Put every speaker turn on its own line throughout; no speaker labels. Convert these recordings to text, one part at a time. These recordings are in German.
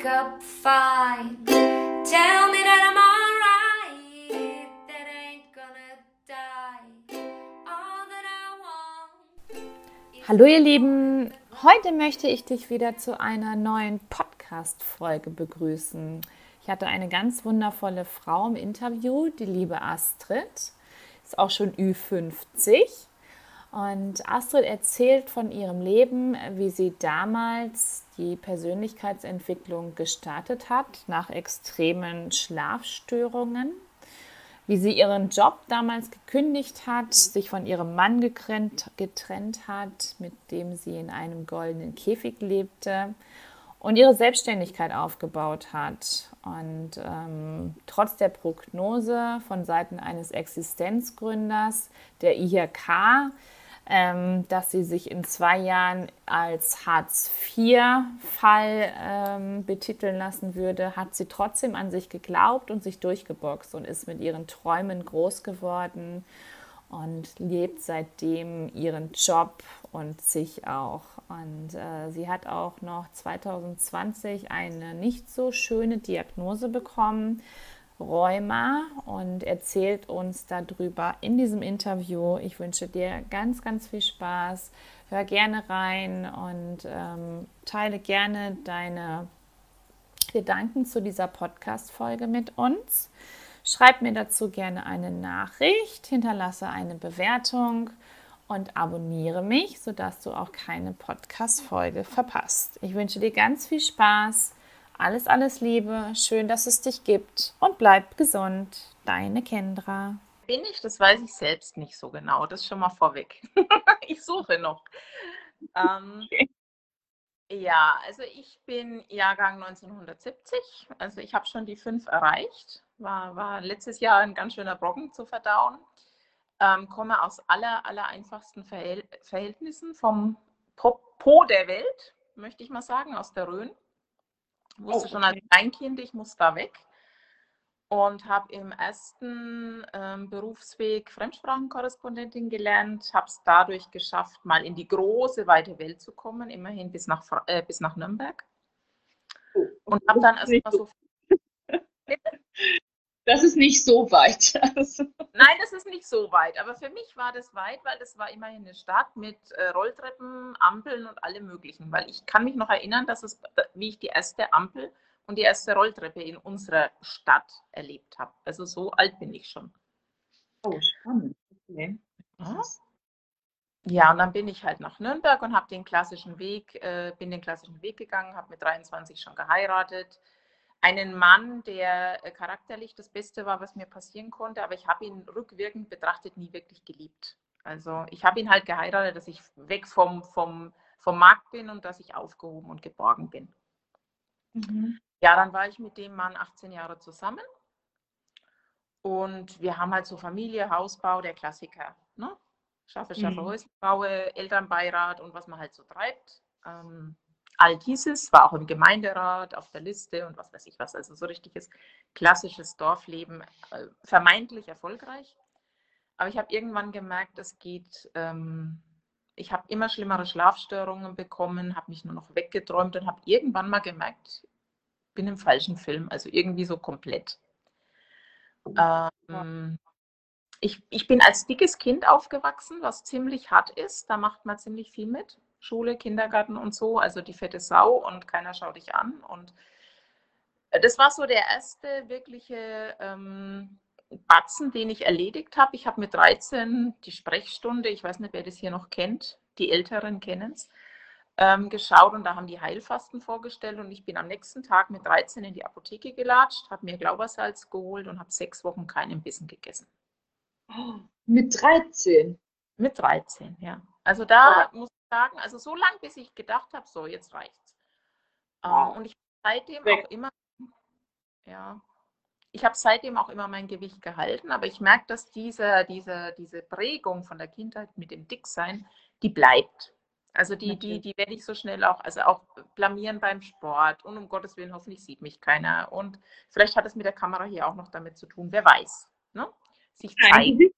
wake up fine. Tell me that I'm alright, that I ain't gonna die. All that I want.
Hallo ihr Lieben, heute möchte ich dich wieder zu einer neuen Podcast-Folge begrüßen. Ich hatte eine ganz wundervolle Frau im Interview, die liebe Astrid, ist auch schon Ü50 und Astrid erzählt von ihrem Leben, wie sie damals die Persönlichkeitsentwicklung gestartet hat nach extremen Schlafstörungen, wie sie ihren Job damals gekündigt hat, sich von ihrem Mann getrennt, getrennt hat, mit dem sie in einem goldenen Käfig lebte und ihre Selbstständigkeit aufgebaut hat. Und ähm, trotz der Prognose von Seiten eines Existenzgründers der IHK ähm, dass sie sich in zwei Jahren als Hartz-IV-Fall ähm, betiteln lassen würde, hat sie trotzdem an sich geglaubt und sich durchgeboxt und ist mit ihren Träumen groß geworden und lebt seitdem ihren Job und sich auch. Und äh, sie hat auch noch 2020 eine nicht so schöne Diagnose bekommen Rheuma und erzählt uns darüber in diesem Interview. Ich wünsche dir ganz, ganz viel Spaß. Hör gerne rein und ähm, teile gerne deine Gedanken zu dieser Podcast-Folge mit uns. Schreib mir dazu gerne eine Nachricht, hinterlasse eine Bewertung und abonniere mich, sodass du auch keine Podcast-Folge verpasst. Ich wünsche dir ganz viel Spaß alles, alles Liebe. Schön, dass es dich gibt. Und bleib gesund. Deine Kendra.
Bin ich? Das weiß ich selbst nicht so genau. Das schon mal vorweg. ich suche noch. Ähm, okay. Ja, also ich bin Jahrgang 1970. Also ich habe schon die fünf erreicht. War, war letztes Jahr ein ganz schöner Brocken zu verdauen. Ähm, komme aus aller, aller einfachsten Verhält Verhältnissen vom Po der Welt, möchte ich mal sagen, aus der Rhön. Ich wusste oh, schon als Kleinkind, ich muss da weg. Und habe im ersten ähm, Berufsweg Fremdsprachenkorrespondentin gelernt, habe es dadurch geschafft, mal in die große, weite Welt zu kommen, immerhin bis nach, äh, bis nach Nürnberg.
Oh, und habe dann erstmal so. Das ist nicht so weit.
Nein, das ist nicht so weit. Aber für mich war das weit, weil das war immerhin eine Stadt mit äh, Rolltreppen, Ampeln und allem Möglichen. Weil ich kann mich noch erinnern, dass es, wie ich die erste Ampel und die erste Rolltreppe in unserer Stadt erlebt habe. Also so alt bin ich schon.
Oh, spannend. Okay.
Ja. und dann bin ich halt nach Nürnberg und habe den klassischen Weg, äh, bin den klassischen Weg gegangen, habe mit 23 schon geheiratet einen Mann, der äh, charakterlich das Beste war, was mir passieren konnte, aber ich habe ihn rückwirkend betrachtet nie wirklich geliebt. Also ich habe ihn halt geheiratet, dass ich weg vom, vom, vom Markt bin und dass ich aufgehoben und geborgen bin. Mhm. Ja, dann war ich mit dem Mann 18 Jahre zusammen und wir haben halt so Familie, Hausbau, der Klassiker. Ne? Schaffe, schaffe, mhm. Häuschen baue, Elternbeirat und was man halt so treibt. Ähm, all dieses, war auch im Gemeinderat, auf der Liste und was weiß ich was. Also so richtiges klassisches Dorfleben, äh, vermeintlich erfolgreich. Aber ich habe irgendwann gemerkt, es geht, ähm, ich habe immer schlimmere Schlafstörungen bekommen, habe mich nur noch weggeträumt und habe irgendwann mal gemerkt, ich bin im falschen Film, also irgendwie so komplett. Ähm, ich, ich bin als dickes Kind aufgewachsen, was ziemlich hart ist. Da macht man ziemlich viel mit. Schule, Kindergarten und so, also die fette Sau und keiner schaut dich an. Und das war so der erste wirkliche ähm, Batzen, den ich erledigt habe. Ich habe mit 13 die Sprechstunde, ich weiß nicht, wer das hier noch kennt, die Älteren kennen es, ähm, geschaut und da haben die Heilfasten vorgestellt und ich bin am nächsten Tag mit 13 in die Apotheke gelatscht, habe mir Glaubersalz geholt und habe sechs Wochen keinen Bissen gegessen.
Mit 13?
Mit 13, ja. Also da oh. muss sagen, also so lange, bis ich gedacht habe, so, jetzt reicht's. Ähm, wow. und ich habe seitdem Weg. auch immer, ja, ich habe seitdem auch immer mein Gewicht gehalten, aber ich merke, dass diese, diese, diese Prägung von der Kindheit mit dem Dicksein, die bleibt. Also die, die, die werde ich so schnell auch, also auch blamieren beim Sport und um Gottes Willen, hoffentlich sieht mich keiner. Und vielleicht hat es mit der Kamera hier auch noch damit zu tun, wer weiß. Ne?
Sich zeigen.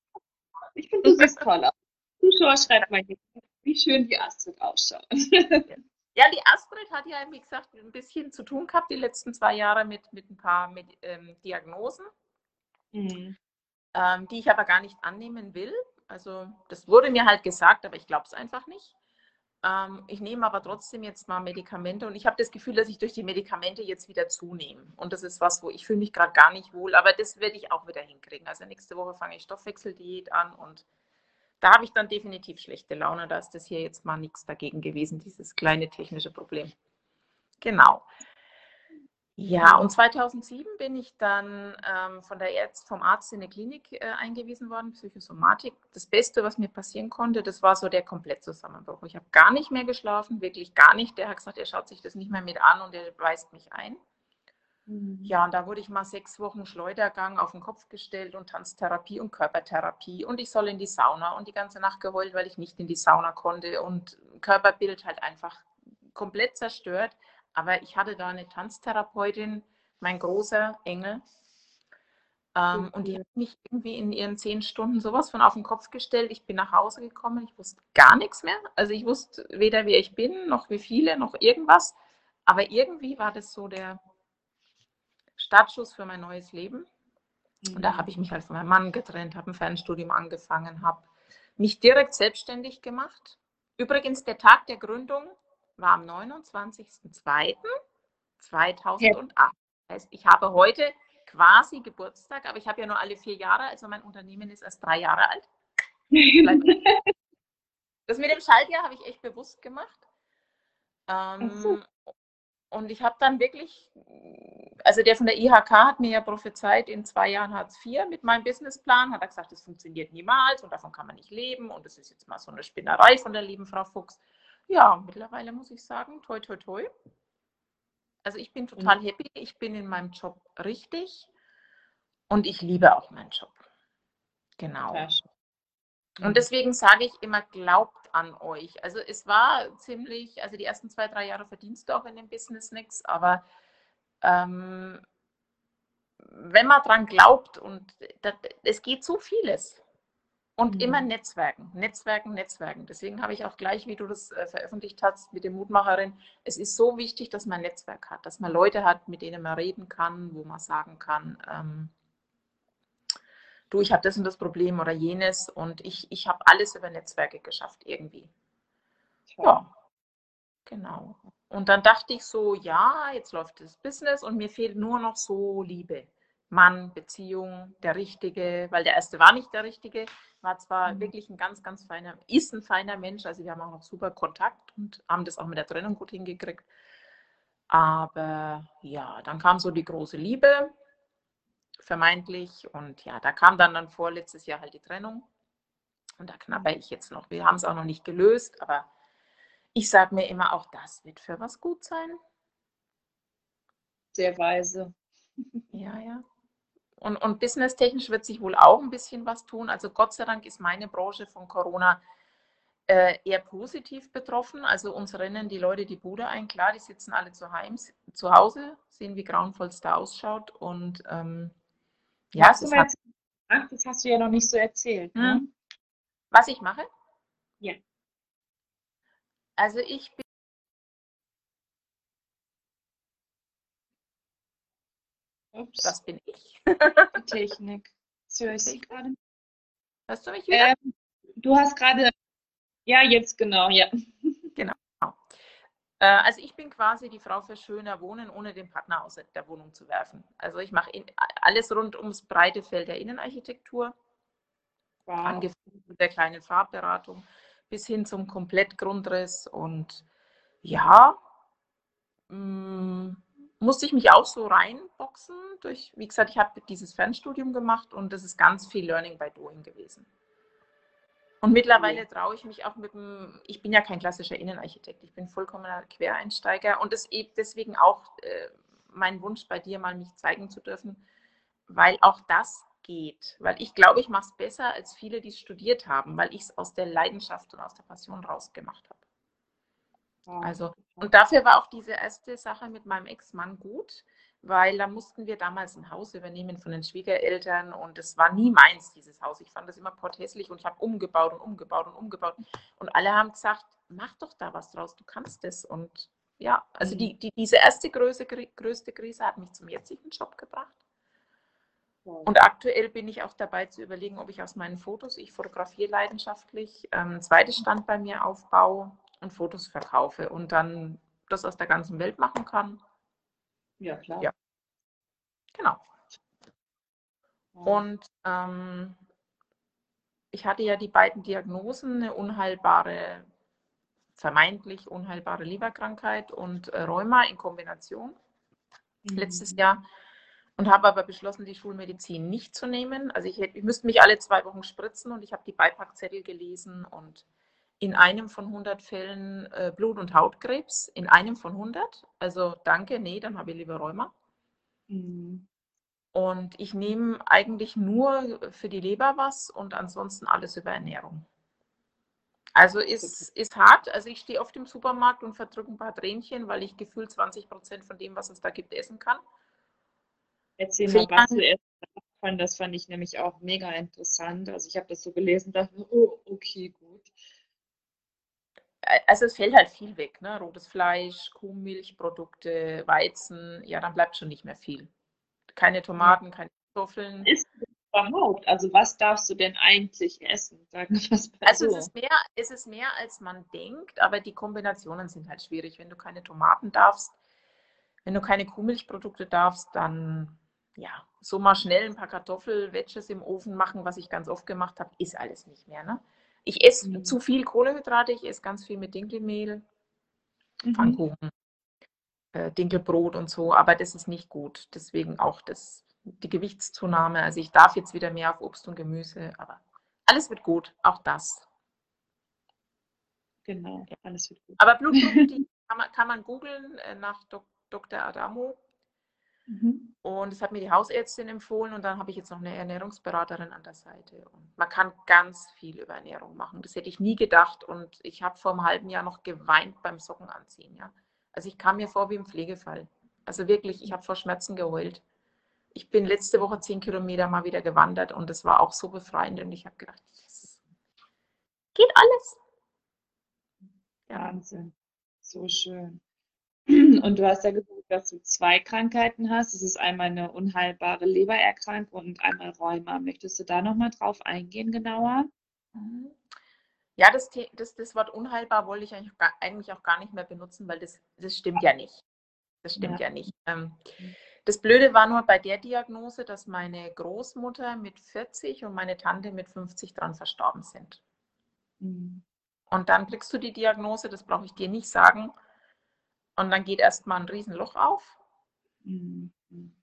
Ich finde, du siehst toll aus. Zuschauer schreibt mal hier wie schön die Astrid ausschaut.
Ja, die Astrid hat ja, wie gesagt, ein bisschen zu tun gehabt die letzten zwei Jahre mit, mit ein paar mit, ähm, Diagnosen,
Mhm.
ähm, die ich aber gar nicht annehmen will. Also das wurde mir halt gesagt, aber ich glaube es einfach nicht. Ähm, ich nehme aber trotzdem jetzt mal Medikamente und ich habe das Gefühl, dass ich durch die Medikamente jetzt wieder zunehme. Und das ist was, wo ich fühle mich gerade gar nicht wohl, aber das werde ich auch wieder hinkriegen. Also nächste Woche fange ich Stoffwechseldiät an und da habe ich dann definitiv schlechte Laune. Da ist das hier jetzt mal nichts dagegen gewesen, dieses kleine technische Problem. Genau. Ja, und 2007 bin ich dann ähm, von der Ärzt, vom Arzt in eine Klinik äh, eingewiesen worden, Psychosomatik. Das Beste, was mir passieren konnte, das war so der Komplettzusammenbruch. Ich habe gar nicht mehr geschlafen, wirklich gar nicht. Der hat gesagt, er schaut sich das nicht mehr mit an und er weist mich ein.
Mhm.
Ja, und da wurde ich mal sechs Wochen Schleudergang auf den Kopf gestellt und Tanztherapie und Körpertherapie und ich soll in die Sauna und die ganze Nacht geheult, weil ich nicht in die Sauna konnte und Körperbild halt einfach komplett zerstört. Aber ich hatte da eine Tanztherapeutin, mein großer Engel, ähm, und die hat mich irgendwie in ihren zehn Stunden sowas von auf den Kopf gestellt. Ich bin nach Hause gekommen, ich wusste gar nichts mehr. Also ich wusste weder, wer ich bin, noch wie viele, noch irgendwas. Aber irgendwie war das so der Startschuss für mein neues Leben. Und da habe ich mich halt von meinem Mann getrennt, habe ein Fernstudium angefangen, habe mich direkt selbstständig gemacht. Übrigens, der Tag der Gründung war am 29.02.2008. Das heißt, ich habe heute quasi Geburtstag, aber ich habe ja nur alle vier Jahre, also mein Unternehmen ist erst drei Jahre alt. Das mit dem Schaltjahr habe ich echt bewusst gemacht. Ähm,
so.
Und ich habe dann wirklich, also der von der IHK hat mir ja prophezeit, in zwei Jahren Hartz IV mit meinem Businessplan, hat er gesagt, das funktioniert niemals und davon kann man nicht leben und das ist jetzt mal so eine Spinnerei von der lieben Frau Fuchs. Ja, mittlerweile muss ich sagen, toi, toi, toi. Also ich bin total happy, ich bin in meinem Job richtig und ich liebe auch meinen Job. Genau.
Sehr schön.
Und deswegen sage ich immer, glaubt an euch. Also es war ziemlich, also die ersten zwei, drei Jahre verdienst du auch in dem Business nichts, aber ähm, wenn man dran glaubt und das, es geht so vieles. Und
Mhm.
immer Netzwerken, Netzwerken, Netzwerken. Deswegen habe ich auch gleich, wie du das äh, veröffentlicht hast mit der Mutmacherin, es ist so wichtig, dass man ein Netzwerk hat, dass man Leute hat, mit denen man reden kann, wo man sagen kann, ähm, du, ich habe das und das Problem oder jenes und ich, ich habe alles über Netzwerke geschafft irgendwie.
Toll.
Ja, genau. Und dann dachte ich so, ja, jetzt läuft das Business und mir fehlt nur noch so Liebe. Mann, Beziehung, der Richtige, weil der erste war nicht der Richtige, war zwar
Mhm.
wirklich ein ganz, ganz feiner, ist ein feiner Mensch, also wir haben auch noch super Kontakt und haben das auch mit der Trennung gut hingekriegt. Aber ja, dann kam so die große Liebe, vermeintlich, und ja, da kam dann, dann vorletztes Jahr halt die Trennung. Und da knabber ich jetzt noch. Wir haben es auch noch nicht gelöst, aber ich sage mir immer, auch das wird für was gut sein.
Sehr weise.
Ja, ja. Und, und businesstechnisch wird sich wohl auch ein bisschen was tun. Also Gott sei Dank ist meine Branche von Corona äh, eher positiv betroffen. Also uns rennen die Leute die Bude ein. Klar, die sitzen alle zu, heim, zu Hause, sehen, wie grauenvoll es da ausschaut. Und ähm, ja,
Hast
es
du mal jetzt- Ach, das hast du ja noch nicht so erzählt. Ne?
Hm. was ich mache.
Ja.
Also ich bin
Ups,
das bin ich.
die Technik. Jetzt höre ich gerade.
Hörst du mich wieder?
Ähm, du hast gerade. Ja, jetzt genau, ja.
Äh, Also ich bin quasi die Frau für schöner Wohnen, ohne den Partner aus der Wohnung zu werfen. Also ich mache alles rund ums breite Feld der Innenarchitektur,
Wow.
angefangen mit der kleinen Farbberatung bis hin zum Komplettgrundriss. Und ja, mh, musste ich mich auch so reinboxen. Durch, wie gesagt, ich habe dieses Fernstudium gemacht und das ist ganz viel Learning by Doing gewesen. Und mittlerweile traue ich mich auch mit dem, ich bin ja kein klassischer Innenarchitekt, ich bin vollkommener Quereinsteiger und das eben deswegen auch äh, mein Wunsch bei dir mal mich zeigen zu dürfen, weil auch das geht. Weil ich glaube, ich mache es besser als viele, die es studiert haben, weil ich es aus der Leidenschaft und aus der Passion rausgemacht habe.
Wow.
Also, und dafür war auch diese erste Sache mit meinem Ex-Mann gut, weil da mussten wir damals ein Haus übernehmen von den Schwiegereltern und es war nie meins, dieses Haus. Ich fand das immer porthässlich und ich habe umgebaut und umgebaut und umgebaut. Und alle haben gesagt, mach doch da was draus, du kannst es. Und ja, also die, die, diese erste größte, größte Krise hat mich zum jetzigen Job gebracht. Und aktuell bin ich auch dabei zu überlegen, ob ich aus meinen Fotos, ich fotografiere leidenschaftlich, ähm, ein zweites Stand bei mir aufbaue und Fotos verkaufe und dann das aus der ganzen Welt machen kann.
Ja, klar.
Ja. Genau. Und ähm, ich hatte ja die beiden Diagnosen, eine unheilbare, vermeintlich unheilbare Leberkrankheit und äh, Rheuma in Kombination mhm. letztes Jahr und habe aber beschlossen, die Schulmedizin nicht zu nehmen. Also ich, ich müsste mich alle zwei Wochen spritzen und ich habe die Beipackzettel gelesen und in einem von 100 Fällen äh, Blut- und Hautkrebs, in einem von 100. Also danke, nee, dann habe ich lieber Rheuma. Mhm. Und ich nehme eigentlich nur für die Leber was und ansonsten alles über Ernährung. Also ist, ist hart. Also ich stehe oft im Supermarkt und verdrücke ein paar Tränchen, weil ich gefühlt 20 Prozent von dem, was es da gibt, essen kann.
Erzähl mal, was du essen kannst. Das fand ich nämlich auch mega interessant. Also ich habe das so gelesen und dachte, oh, okay, gut.
Also es fällt halt viel weg, ne? Rotes Fleisch, Kuhmilchprodukte, Weizen, ja, dann bleibt schon nicht mehr viel. Keine Tomaten, keine Kartoffeln.
Ist überhaupt? Also was darfst du denn eigentlich essen? Sagen
also so. es ist, mehr, es ist mehr, als man denkt, aber die Kombinationen sind halt schwierig. Wenn du keine Tomaten darfst, wenn du keine Kuhmilchprodukte darfst, dann ja, so mal schnell ein paar Kartoffelwedges im Ofen machen, was ich ganz oft gemacht habe, ist alles nicht mehr. Ne? Ich esse mhm. zu viel Kohlehydrate, ich esse ganz viel mit Dinkelmehl, mhm. Pfannkuchen, äh, Dinkelbrot und so, aber das ist nicht gut. Deswegen auch das, die Gewichtszunahme. Also ich darf jetzt wieder mehr auf Obst und Gemüse, aber alles wird gut, auch das.
Genau, alles wird gut.
Aber Blutdruck, die kann man, kann man googeln äh, nach Dok Dr. Adamo. Mhm. Und das hat mir die Hausärztin empfohlen und dann habe ich jetzt noch eine Ernährungsberaterin an der Seite. Und man kann ganz viel über Ernährung machen. Das hätte ich nie gedacht und ich habe vor einem halben Jahr noch geweint beim Sockenanziehen. Ja? Also ich kam mir vor wie im Pflegefall. Also wirklich, ich habe vor Schmerzen geheult. Ich bin letzte Woche zehn Kilometer mal wieder gewandert und es war auch so befreiend und ich habe gedacht, yes, geht alles.
Ja. Wahnsinn, so schön. Und du hast ja gesagt, dass du zwei Krankheiten hast. Es ist einmal eine unheilbare Lebererkrankung und einmal Rheuma. Möchtest du da nochmal drauf eingehen, genauer?
Mhm. Ja, das, das, das Wort unheilbar wollte ich eigentlich, eigentlich auch gar nicht mehr benutzen, weil das, das stimmt ja nicht. Das stimmt ja, ja nicht. Ähm, mhm. das Blöde war nur bei der Diagnose, dass meine Großmutter mit 40 und meine Tante mit 50 dran verstorben sind. Mhm. Und dann kriegst du die Diagnose, das brauche ich dir nicht sagen, und dann geht erstmal ein Riesenloch auf. Mhm.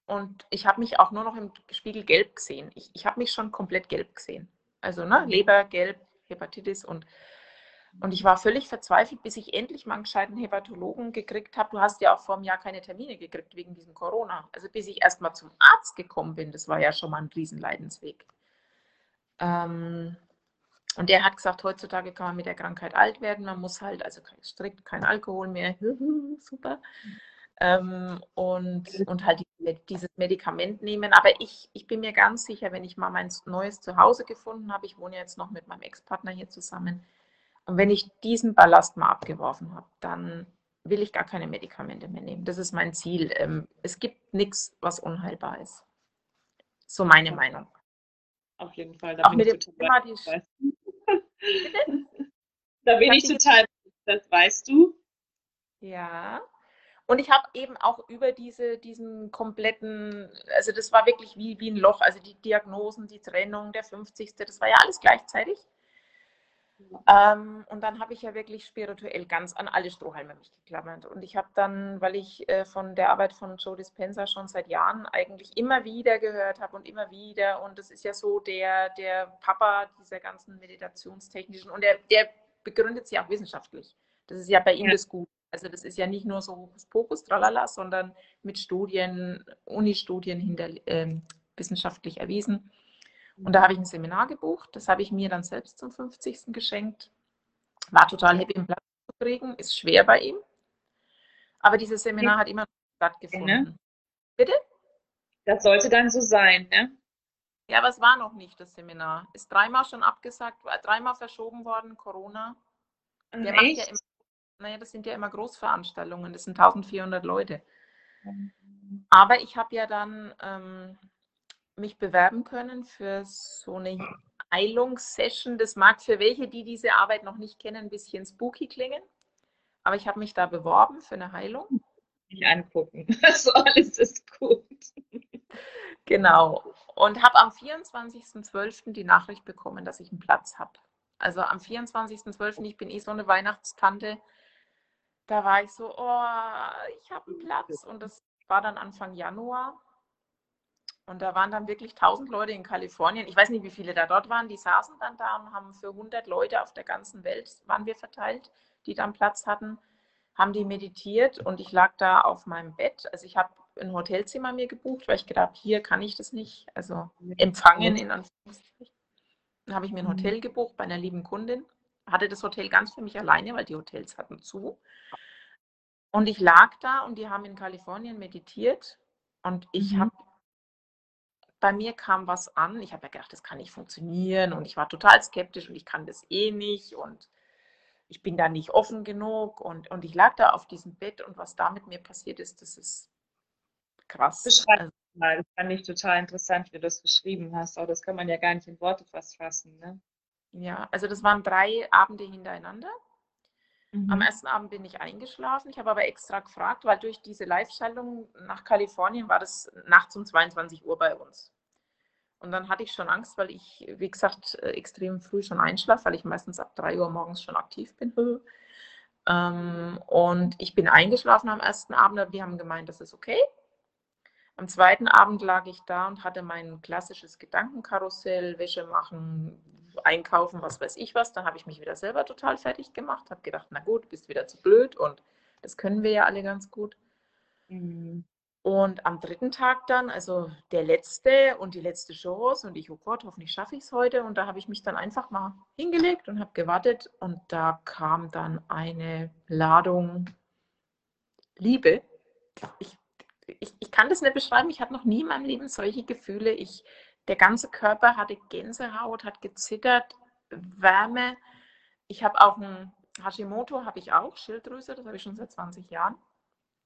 Und ich habe mich auch nur noch im Spiegel gelb gesehen. Ich, ich habe mich schon komplett gelb gesehen. Also ne, Leber, gelb, Hepatitis und, und ich war völlig verzweifelt, bis ich endlich mal einen gescheiten Hepatologen gekriegt habe. Du hast ja auch vor einem Jahr keine Termine gekriegt wegen diesem Corona. Also bis ich erstmal zum Arzt gekommen bin, das war ja schon mal ein Riesenleidensweg. Ähm, und der hat gesagt, heutzutage kann man mit der Krankheit alt werden. Man muss halt, also strikt kein Alkohol mehr. Super. Ähm, und, und halt dieses Medikament nehmen. Aber ich, ich bin mir ganz sicher, wenn ich mal mein neues Zuhause gefunden habe, ich wohne jetzt noch mit meinem Ex-Partner hier zusammen, und wenn ich diesen Ballast mal abgeworfen habe, dann will ich gar keine Medikamente mehr nehmen. Das ist mein Ziel. Ähm, es gibt nichts, was unheilbar ist. So meine Meinung.
Auf jeden Fall.
Da Auch mit dem Thema, die,
da bin ich total, das weißt du.
Ja. Und ich habe eben auch über diese, diesen kompletten, also das war wirklich wie, wie ein Loch, also die Diagnosen, die Trennung, der 50. Das war ja alles gleichzeitig. Ähm, und dann habe ich ja wirklich spirituell ganz an alle Strohhalme mich geklammert. Und ich habe dann, weil ich äh, von der Arbeit von Joe Dispenza schon seit Jahren eigentlich immer wieder gehört habe und immer wieder, und das ist ja so der, der Papa dieser ganzen meditationstechnischen, und der, der begründet sie auch wissenschaftlich. Das ist ja bei ihm ja. das Gut. Also das ist ja nicht nur so Hokuspokus, tralala, sondern mit Studien, Uni-Studien hinter, äh, wissenschaftlich erwiesen. Und da habe ich ein Seminar gebucht. Das habe ich mir dann selbst zum 50. geschenkt. War total happy, einen Platz zu kriegen. Ist schwer bei ihm. Aber dieses Seminar hat immer stattgefunden. Bitte?
Das sollte dann so sein, ne?
Ja, aber es war noch nicht das Seminar. Ist dreimal schon abgesagt, war dreimal verschoben worden, Corona. Der macht ja
Echt?
immer, naja, das sind ja immer Großveranstaltungen, das sind 1400 Leute. Aber ich habe ja dann ähm, mich bewerben können für so eine Heilungssession. Das mag für welche, die diese Arbeit noch nicht kennen, ein bisschen spooky klingen. Aber ich habe mich da beworben für eine Heilung.
Nicht angucken. Also alles ist gut.
Genau. Und habe am 24.12. die Nachricht bekommen, dass ich einen Platz habe. Also am 24.12., ich bin eh so eine Weihnachtstante, da war ich so, oh, ich habe einen Platz. Und das war dann Anfang Januar. Und da waren dann wirklich 1000 Leute in Kalifornien. Ich weiß nicht, wie viele da dort waren. Die saßen dann da und haben für 100 Leute auf der ganzen Welt, waren wir verteilt, die dann Platz hatten, haben die meditiert und ich lag da auf meinem Bett. Also ich habe ein Hotelzimmer mir gebucht, weil ich gedacht, hier kann ich das nicht, also empfangen in Anführungszeichen. Dann habe ich mir ein Hotel gebucht bei einer lieben Kundin, hatte das Hotel ganz für mich alleine, weil die Hotels hatten zu. Und ich lag da und die haben in Kalifornien meditiert und ich
Mhm.
habe bei mir kam was an. Ich habe ja gedacht, das kann nicht funktionieren und ich war total skeptisch und ich kann das eh nicht und ich bin da nicht offen genug und, und ich lag da auf diesem Bett und was da mit mir passiert ist, das ist krass.
Beschreib
Also,
mal. Das fand ich total interessant, wie du das beschrieben hast. Aber das kann man ja gar nicht in Worte fast fassen, ne?
ja, also das waren drei Abende hintereinander. Am
Mhm.
ersten Abend bin ich eingeschlafen. Ich habe aber extra gefragt, weil durch diese Live-Schaltung nach Kalifornien war das nachts um 22 Uhr bei uns. Und dann hatte ich schon Angst, weil ich, wie gesagt, äh, extrem früh schon einschlafe, weil ich meistens ab 3 Uhr morgens schon aktiv bin. Ähm, und ich bin eingeschlafen am ersten Abend, aber die haben gemeint, das ist okay. Am zweiten Abend lag ich da und hatte mein klassisches Gedankenkarussell, Wäsche machen, einkaufen, was weiß ich was. Dann habe ich mich wieder selber total fertig gemacht, habe gedacht, na gut, bist wieder zu blöd und das können wir ja alle ganz gut.
Mhm.
Und am dritten Tag dann, also der letzte und die letzte Chance und ich, oh Gott, hoffentlich schaffe ich es heute. Und da habe ich mich dann einfach mal hingelegt und habe gewartet und da kam dann eine Ladung Liebe. Ich, ich, ich kann das nicht beschreiben, ich hatte noch nie in meinem Leben solche Gefühle. Ich, der ganze Körper hatte Gänsehaut, hat gezittert, Wärme. Ich habe auch ein Hashimoto, habe ich auch, Schilddrüse, das habe ich schon seit 20 Jahren.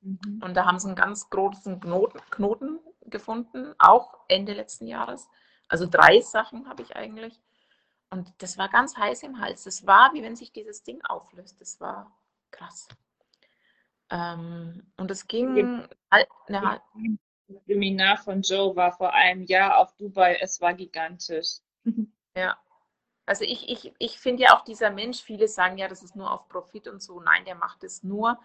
Mhm.
Und da haben sie einen ganz großen Knoten, Knoten gefunden, auch Ende letzten Jahres. Also drei Sachen habe ich eigentlich. Und das war ganz heiß im Hals. Das war, wie wenn sich dieses Ding auflöst. Das war krass. Ähm, und es ging halt, eine,
Seminar von Joe war vor einem Jahr auf Dubai. Es war gigantisch.
ja. Also ich, ich, ich finde ja auch dieser Mensch, viele sagen ja, das ist nur auf Profit und so. Nein, der macht es nur,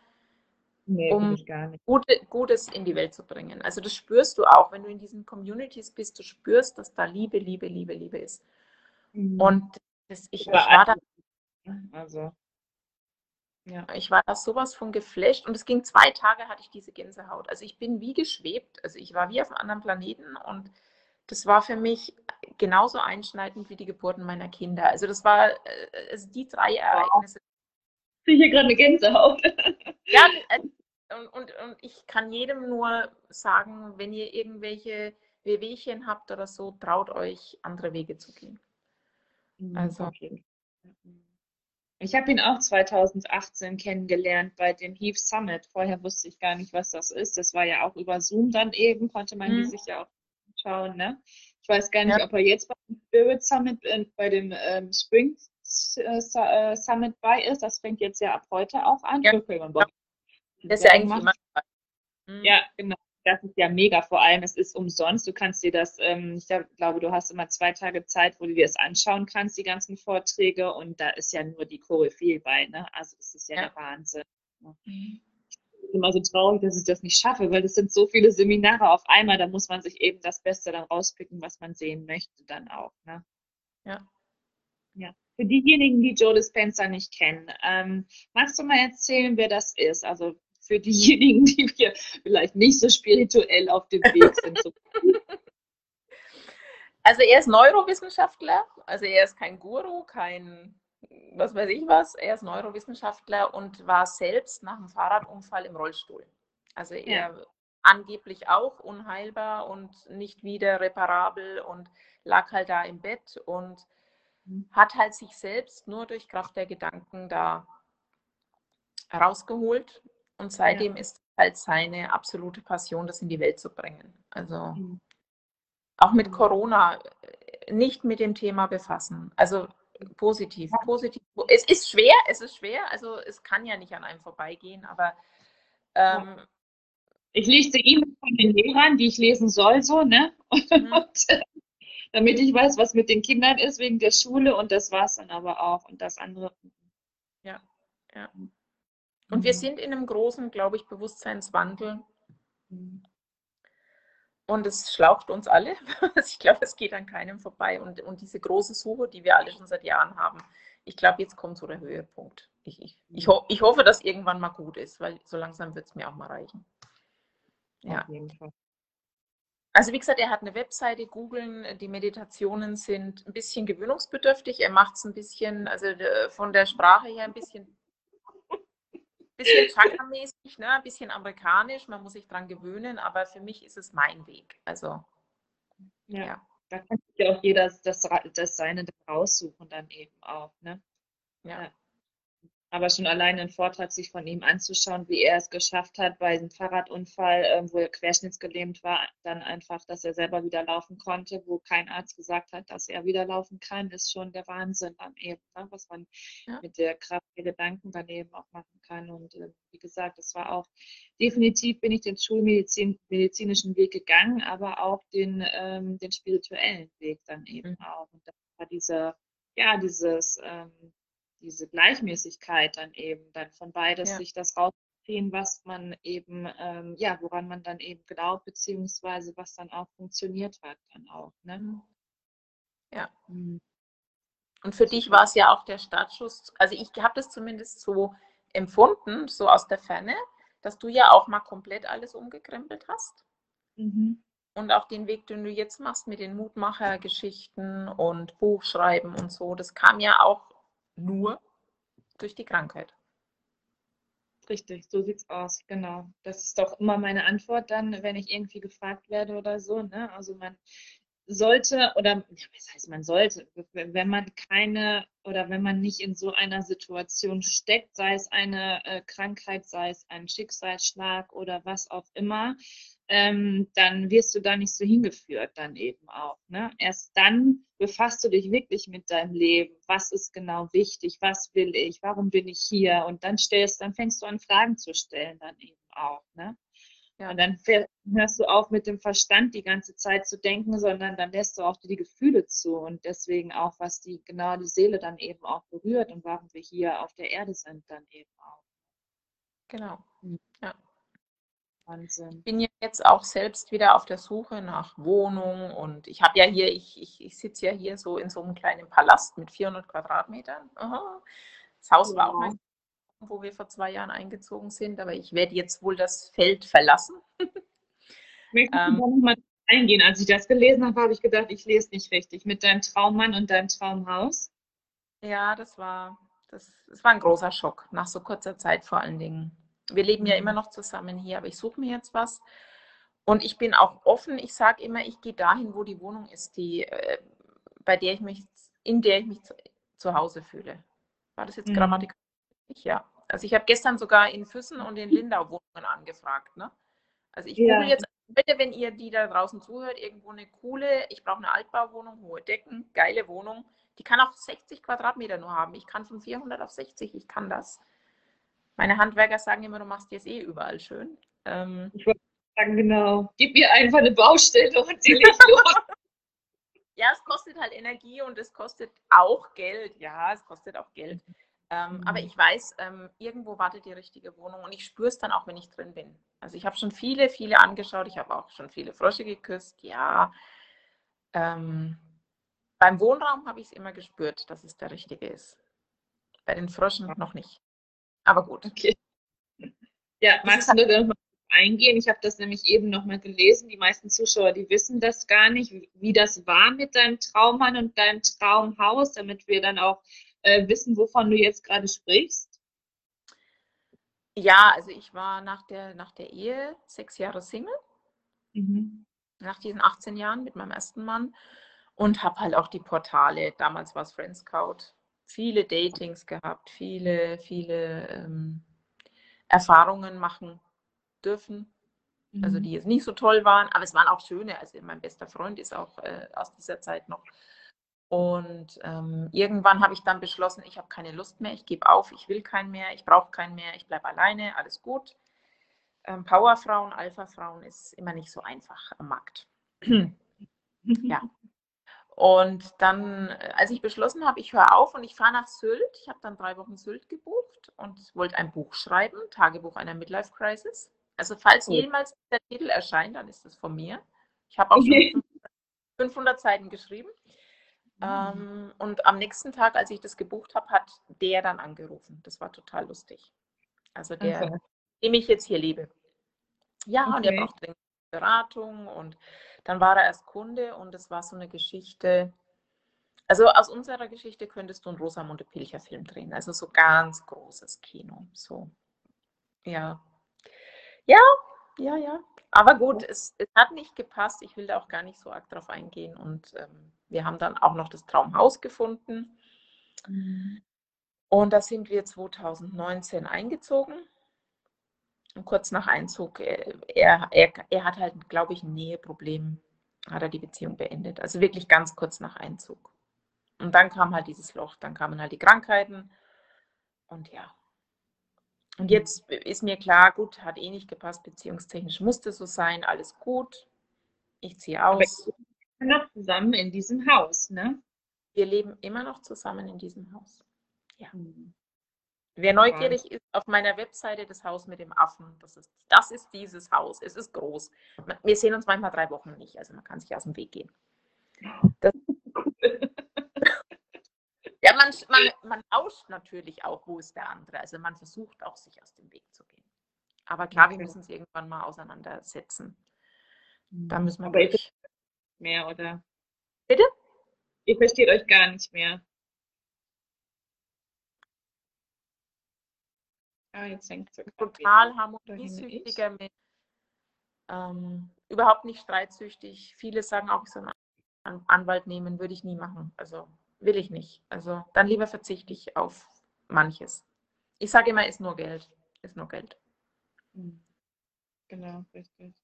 Nee,
Um-. Gute, Gutes in die Welt zu bringen. Also das spürst du auch, wenn du in diesen Communities bist, du spürst, dass da Liebe, Liebe, Liebe, Liebe ist.
Mhm.
Und das, ich, ich, war da,
Also, ja.
ich war sowas von geflasht und es ging zwei Tage, hatte ich diese Gänsehaut. Also ich bin wie geschwebt, also ich war wie auf einem anderen Planeten und das war für mich genauso einschneidend wie die Geburten meiner Kinder. Also das war, äh, also die drei Ereignisse.
Ich hier gerade eine Gänsehaut.
Ja, äh, und, und, und ich kann jedem nur sagen, wenn ihr irgendwelche Wehwehchen habt oder so, traut euch, andere Wege zu gehen. Also-
Auf jeden Fall. Ich habe ihn auch 2018 kennengelernt bei dem Heave Summit. Vorher wusste ich gar nicht, was das ist. Das war ja auch über Zoom dann eben, konnte man
Mhm.
sich ja auch anschauen. Ne? Ich weiß gar nicht,
Ja.
ob er jetzt beim Spirit Summit, äh, bei dem ähm, Spring äh, äh, Summit bei ist. Das fängt jetzt ja ab heute auch an.
Ja. Das ist ja eigentlich immer. Mhm.
Ja, genau. Das ist ja mega. Vor allem, es ist umsonst. Du kannst dir das, ähm, ich glaub- glaube, du hast immer zwei Tage Zeit, wo du dir das anschauen kannst, die ganzen Vorträge. Und da ist ja nur die Koryphäe bei, ne? Also, es ist ja,
Ja.
der Wahnsinn.
Mhm.
Ich bin immer so traurig, dass ich das nicht schaffe, weil das sind so viele Seminare auf einmal. Da muss man sich eben das Beste dann rauspicken, was man sehen möchte, dann auch, ne?
Ja.
Ja. Für diejenigen, die Joe Dispenza nicht kennen, ähm, magst du mal erzählen, wer das ist? Also für diejenigen, die wir vielleicht nicht so spirituell auf dem Weg sind. So,
Also er ist Neurowissenschaftler, also er ist kein Guru, kein was weiß ich was, er ist Neurowissenschaftler und war selbst nach einem Fahrradunfall im Rollstuhl. Also er angeblich auch unheilbar und nicht wieder reparabel und lag halt da im Bett und mhm. hat halt sich selbst nur durch Kraft der Gedanken da rausgeholt und seitdem ja. ist halt seine absolute Passion, das in die Welt zu bringen. Also mhm. auch mit mhm. Corona äh, nicht mit dem Thema befassen. Also positiv, positiv. Es ist schwer, es ist schwer. Also es kann ja nicht an einem vorbeigehen, aber ähm,
ich lese E-Mails von den Lehrern, die ich lesen soll, so, ne? Mhm. Und, äh, damit ich weiß, was mit den Kindern ist wegen der Schule und das war es dann aber auch und das andere.
Ja, ja. Und mhm. wir sind in einem großen, glaube ich, Bewusstseinswandel. Mhm. Und es schlaucht uns alle. ich glaube, es geht an keinem vorbei. Und, und diese große Suche, die wir alle schon seit Jahren haben, ich glaube, jetzt kommt so der Höhepunkt. Ich, ich, ich, ho ich hoffe, dass irgendwann mal gut ist, weil so langsam wird es mir auch mal reichen. Ja. Auf jeden Fall. Also wie gesagt, er hat eine Webseite, googeln, die Meditationen sind ein bisschen gewöhnungsbedürftig. Er macht es ein bisschen, also äh, von der Sprache her ein bisschen bisschen Chakra-mäßig, ne? ein bisschen amerikanisch, man muss sich dran gewöhnen, aber für mich ist es mein Weg. Also,
ja. ja. Da kann sich ja auch jeder das, das Seine raussuchen, dann eben auch. Ne? ja. ja. Aber schon alleine einen Vortrag sich von ihm anzuschauen, wie er es geschafft hat, bei einem Fahrradunfall, ähm, wo er querschnittsgelähmt war, dann einfach, dass er selber wieder laufen konnte, wo kein Arzt gesagt hat, dass er wieder laufen kann, ist schon der Wahnsinn dann eben, ne? was man ja. mit der Kraft der Gedanken daneben auch machen kann. Und äh, wie gesagt, es war auch definitiv bin ich den schulmedizinischen Weg gegangen, aber auch den, ähm, den spirituellen Weg dann eben mhm. auch. Und das war dieser, ja, dieses ähm, diese Gleichmäßigkeit dann eben, dann von beides ja. sich das rausziehen, was man eben, ähm, ja, woran man dann eben glaubt, beziehungsweise was dann auch funktioniert hat dann auch. Ne? Mhm.
Ja. Mhm. Und für dich war es ja auch der Startschuss, also ich habe das zumindest so empfunden, so aus der Ferne, dass du ja auch mal komplett alles umgekrempelt hast. Mhm. Und auch den Weg, den du jetzt machst mit den Mutmachergeschichten und Buchschreiben und so, das kam ja auch nur durch die Krankheit.
Richtig, so sieht's aus, genau. Das ist doch immer meine Antwort dann, wenn ich irgendwie gefragt werde oder so. Ne? Also man sollte oder was heißt man sollte, wenn man keine oder wenn man nicht in so einer Situation steckt, sei es eine äh, Krankheit, sei es ein Schicksalsschlag oder was auch immer, ähm, dann wirst du da nicht so hingeführt dann eben auch. Ne? Erst dann befasst du dich wirklich mit deinem Leben. Was ist genau wichtig? Was will ich? Warum bin ich hier? Und dann stellst, dann fängst du an, Fragen zu stellen dann eben auch. Ne? Ja. Und dann hörst du auf mit dem Verstand die ganze Zeit zu denken, sondern dann lässt du auch die Gefühle zu und deswegen auch, was die genau die Seele dann eben auch berührt und warum wir hier auf der Erde sind dann eben auch.
Genau. Mhm. Ja. Wahnsinn. Ich bin ja jetzt auch selbst wieder auf der Suche nach Wohnung und ich habe ja hier, ich, ich, ich sitze ja hier so in so einem kleinen Palast mit 400 Quadratmetern. Aha. Das Haus war auch mein, wo wir vor zwei Jahren eingezogen sind, aber ich werde jetzt wohl das Feld verlassen.
Möchtest du ähm, da nochmal eingehen? Als ich das gelesen habe, habe ich gedacht, ich lese nicht richtig. Mit deinem Traummann und deinem Traumhaus?
Ja, das war, das, das war ein großer Schock, nach so kurzer Zeit vor allen Dingen. Wir leben ja immer mhm. noch zusammen hier, aber ich suche mir jetzt was. Und ich bin auch offen. Ich sage immer, ich gehe dahin, wo die Wohnung ist, die, äh, bei der ich mich, in der ich mich zu, zu Hause fühle. War das jetzt mhm. grammatikalisch? Ja. Also ich habe gestern sogar in Füssen und in Lindau Wohnungen angefragt. Ne? Also ich ja. jetzt, bitte, wenn ihr die da draußen zuhört, irgendwo eine coole, ich brauche eine Altbauwohnung, hohe Decken, geile Wohnung. Die kann auch 60 Quadratmeter nur haben. Ich kann von 400 auf 60, ich kann das. Meine Handwerker sagen immer, du machst jetzt eh überall schön.
Ähm, ich wollte sagen, genau. Gib mir einfach eine Baustelle und die legt los.
ja, es kostet halt Energie und es kostet auch Geld. Ja, es kostet auch Geld. Ähm, mhm. Aber ich weiß, ähm, irgendwo wartet die richtige Wohnung und ich spüre es dann auch, wenn ich drin bin. Also ich habe schon viele, viele angeschaut. Ich habe auch schon viele Frösche geküsst. Ja. Ähm, beim Wohnraum habe ich es immer gespürt, dass es der richtige ist. Bei den Fröschen noch nicht. Aber gut.
Okay. Ja, magst du da nochmal eingehen? Ich habe das nämlich eben nochmal gelesen. Die meisten Zuschauer, die wissen das gar nicht, wie das war mit deinem Traummann und deinem Traumhaus, damit wir dann auch äh, wissen, wovon du jetzt gerade sprichst.
Ja, also ich war nach der, nach der Ehe sechs Jahre Single,
Mhm.
nach diesen 18 Jahren mit meinem ersten Mann und habe halt auch die Portale, damals war es Friendscout, viele Datings gehabt, viele, viele ähm, Erfahrungen machen dürfen, also
Mhm.
die jetzt nicht so toll waren, aber es waren auch schöne. Also mein bester Freund ist auch äh, aus dieser Zeit noch. Und ähm, irgendwann habe ich dann beschlossen, ich habe keine Lust mehr, ich gebe auf, ich will keinen mehr, ich brauche keinen mehr, ich bleibe alleine, alles gut. Ähm, Powerfrauen, Alpha-Frauen ist immer nicht so einfach am Markt. Ja. Und dann, als ich beschlossen habe, ich höre auf und ich fahre nach Sylt, ich habe dann drei Wochen Sylt gebucht und wollte ein Buch schreiben, Tagebuch einer Midlife Crisis. Also falls
Oh.
jemals der Titel erscheint, dann ist es von mir. Ich habe auch
Okay.
schon 500 Seiten geschrieben. Ähm, und am nächsten Tag, als ich das gebucht habe, hat der dann angerufen. Das war total lustig. Also der,
Okay.
dem ich jetzt hier lebe. Ja, und er
Okay.
braucht dringend Beratung und dann war er erst Kunde und es war so eine Geschichte. Also aus unserer Geschichte könntest du einen Rosamunde Pilcher Film drehen. Also so ganz großes Kino. So. Ja. Ja, ja, ja. Aber gut, es, es hat nicht gepasst. Ich will da auch gar nicht so arg drauf eingehen. Und ähm, wir haben dann auch noch das Traumhaus gefunden.
Mhm.
Und da sind wir 2019 eingezogen. Und kurz nach Einzug, äh, er, er, er hat halt, glaube ich, ein Näheproblem, hat er die Beziehung beendet. Also wirklich ganz kurz nach Einzug. Und dann kam halt dieses Loch, dann kamen halt die Krankheiten. Und ja. Und jetzt ist mir klar, gut, hat eh nicht gepasst, beziehungstechnisch musste so sein, alles gut. Ich ziehe aus.
ihr seid noch zusammen in diesem Haus, ne?
Wir leben immer noch zusammen in diesem Haus.
Mhm.
Wer neugierig ist, auf meiner Webseite das Haus mit dem Affen, das ist, das ist dieses Haus. Es ist groß. Wir sehen uns manchmal drei Wochen nicht, also man kann sich aus dem Weg gehen. Das, ja, man, man, man lauscht natürlich auch, wo ist der andere. Also man versucht auch, sich aus dem Weg zu gehen. Aber klar, wir
Okay.
müssen es irgendwann mal auseinandersetzen.
Mhm.
Da müssen wir
Aber
durch.
mehr, oder?
Bitte?
Ihr versteht euch gar nicht mehr. Ah, jetzt hängt es
Total harmoniesüchtiger Mensch. Ähm, überhaupt nicht streitsüchtig. Viele sagen auch, ich soll einen Anwalt nehmen, würde ich nie machen. Also will ich nicht. Also dann lieber verzichte ich auf manches. Ich sage immer, ist nur Geld. Ist nur Geld.
Mhm. Genau, richtig.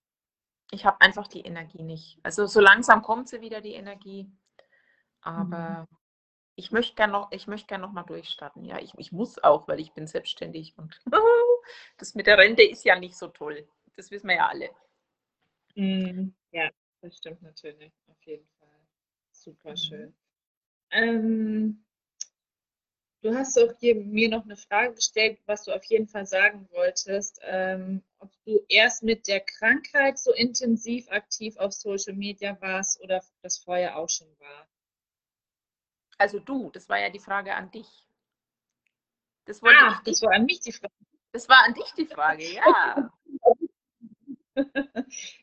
Ich habe einfach die Energie nicht. Also so langsam kommt sie wieder, die Energie. Aber ich möchte gerne noch, ich möchte gern noch mal durchstarten. Ja, ich, ich muss auch, weil ich bin selbstständig und das mit der Rente ist ja nicht so toll. Das wissen wir ja alle.
Mhm. Ja, das stimmt natürlich, auf jeden Fall. Super
Mhm.
schön. Ähm, du hast auch hier mir noch eine Frage gestellt, was du auf jeden Fall sagen wolltest, ähm, ob du erst mit der Krankheit so intensiv aktiv auf Social Media warst oder das vorher auch schon war.
Also du, das war ja die Frage an dich. Das wollte
Ah,
ich dich,
das war an mich die Frage.
das war an dich die Frage, ja.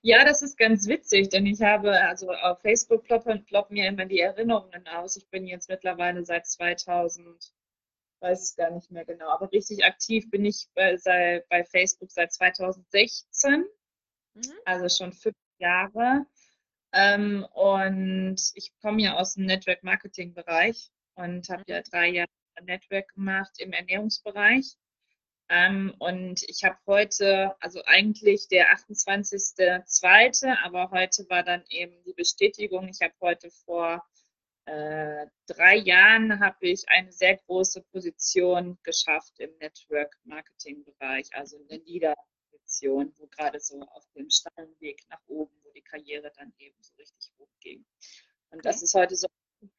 Ja, das ist ganz witzig, denn ich habe, also auf Facebook ploppen, ploppen mir immer die Erinnerungen aus. Ich bin jetzt mittlerweile seit 2000, weiß es gar nicht mehr genau, aber richtig aktiv bin ich bei, sei, bei Facebook seit 2016,
Mhm.
also schon fünf Jahre. Ähm, und ich komme ja aus dem Network Marketing Bereich und habe ja drei Jahre Network gemacht im Ernährungsbereich. Ähm, und ich habe heute, also eigentlich der 28.02., aber heute war dann eben die Bestätigung. Ich habe heute vor äh, drei Jahren habe ich eine sehr große Position geschafft im Network Marketing Bereich, also eine Leader-Position, wo gerade so auf dem steilen Weg nach oben, wo die Karriere dann eben so richtig hochging. Und das
Okay.
ist heute so.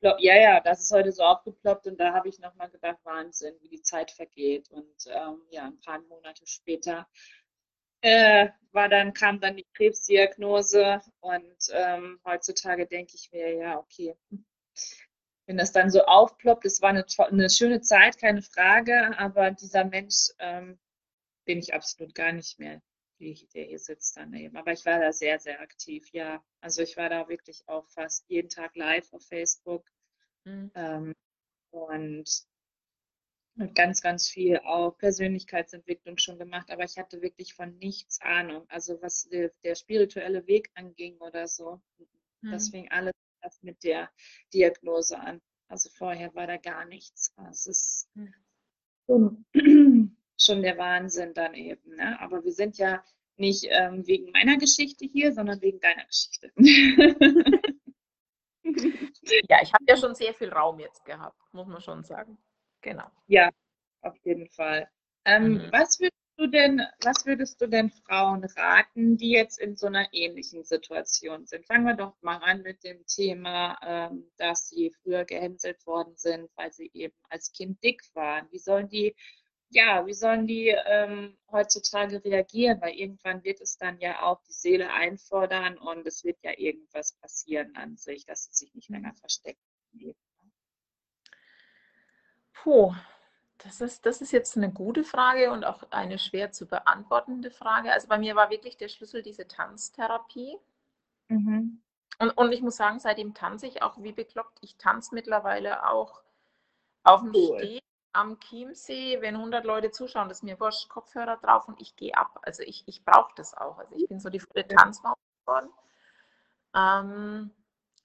Ja, ja, das ist heute so aufgeploppt und da habe ich nochmal gedacht, Wahnsinn, wie die Zeit vergeht. Und ähm, ja, ein paar Monate später äh, war dann, kam dann die Krebsdiagnose und ähm, heutzutage denke ich mir, ja, okay, wenn das dann so aufploppt, es war eine, eine schöne Zeit, keine Frage, aber dieser Mensch ähm, bin ich absolut gar nicht mehr, die, der hier sitzt daneben. Aber ich war da sehr, sehr aktiv, ja. Also ich war da wirklich auch fast jeden Tag live auf Facebook.
Mhm.
Ähm, und Und ganz, ganz viel auch Persönlichkeitsentwicklung schon gemacht, aber ich hatte wirklich von nichts Ahnung. Also was der, der spirituelle Weg anging oder so. Das
Hm.
fing alles erst mit der Diagnose an. Also vorher war da gar nichts. Es ist
Hm.
Schon, der Wahnsinn dann eben. Ne? Aber wir sind ja nicht ähm, wegen meiner Geschichte hier, sondern wegen deiner Geschichte.
Ja, ich habe ja schon sehr viel Raum jetzt gehabt, muss man schon sagen. Genau.
Ja, auf jeden Fall. Ähm,
Mhm.
was würdest du denn, was würdest du denn Frauen raten, die jetzt in so einer ähnlichen Situation sind? Fangen wir doch mal an mit dem Thema, ähm, dass sie früher gehänselt worden sind, weil sie eben als Kind dick waren. Wie sollen die, ja, wie sollen die ähm, heutzutage reagieren? Weil irgendwann wird es dann ja auch die Seele einfordern und es wird ja irgendwas passieren an sich, dass sie sich nicht länger verstecken.
Puh, das ist, das ist jetzt eine gute Frage und auch eine schwer zu beantwortende Frage. Also bei mir war wirklich der Schlüssel diese Tanztherapie.
Mhm.
Und, und ich muss sagen, seitdem tanze ich auch wie bekloppt. Ich tanze mittlerweile auch auf dem
Cool.
Steg am Chiemsee, wenn 100 Leute zuschauen, das ist mir wurscht, Kopfhörer drauf und ich gehe ab. Also ich, ich brauche das auch. Also ich bin so die volle Tanzmaus geworden. Ähm,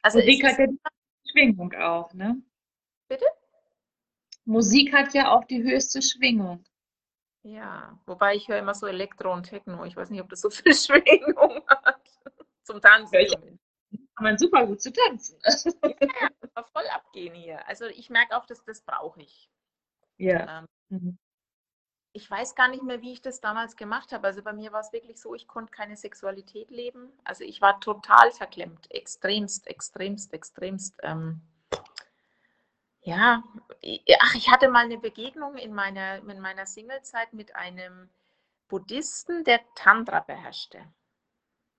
also
Musik hat ja die Schwingung auch, ne?
bitte?
Musik hat ja auch die höchste Schwingung.
Ja, wobei ich höre immer so Elektro und Techno. Ich weiß nicht, ob das so viel Schwingung hat. Zum Tanzen.
Ja. Kann man super gut zu tanzen.
Ja, voll abgehen hier. Also ich merke auch, dass das brauche ich.
Ja.
Ähm,
Mhm.
ich weiß gar nicht mehr, wie ich das damals gemacht habe. Also bei mir war es wirklich so, ich konnte keine Sexualität leben. Also ich war total verklemmt, extremst, extremst, extremst. Ähm, ja, ach, ich hatte mal eine Begegnung in meiner, in meiner Singlezeit mit einem Buddhisten, der Tantra beherrschte.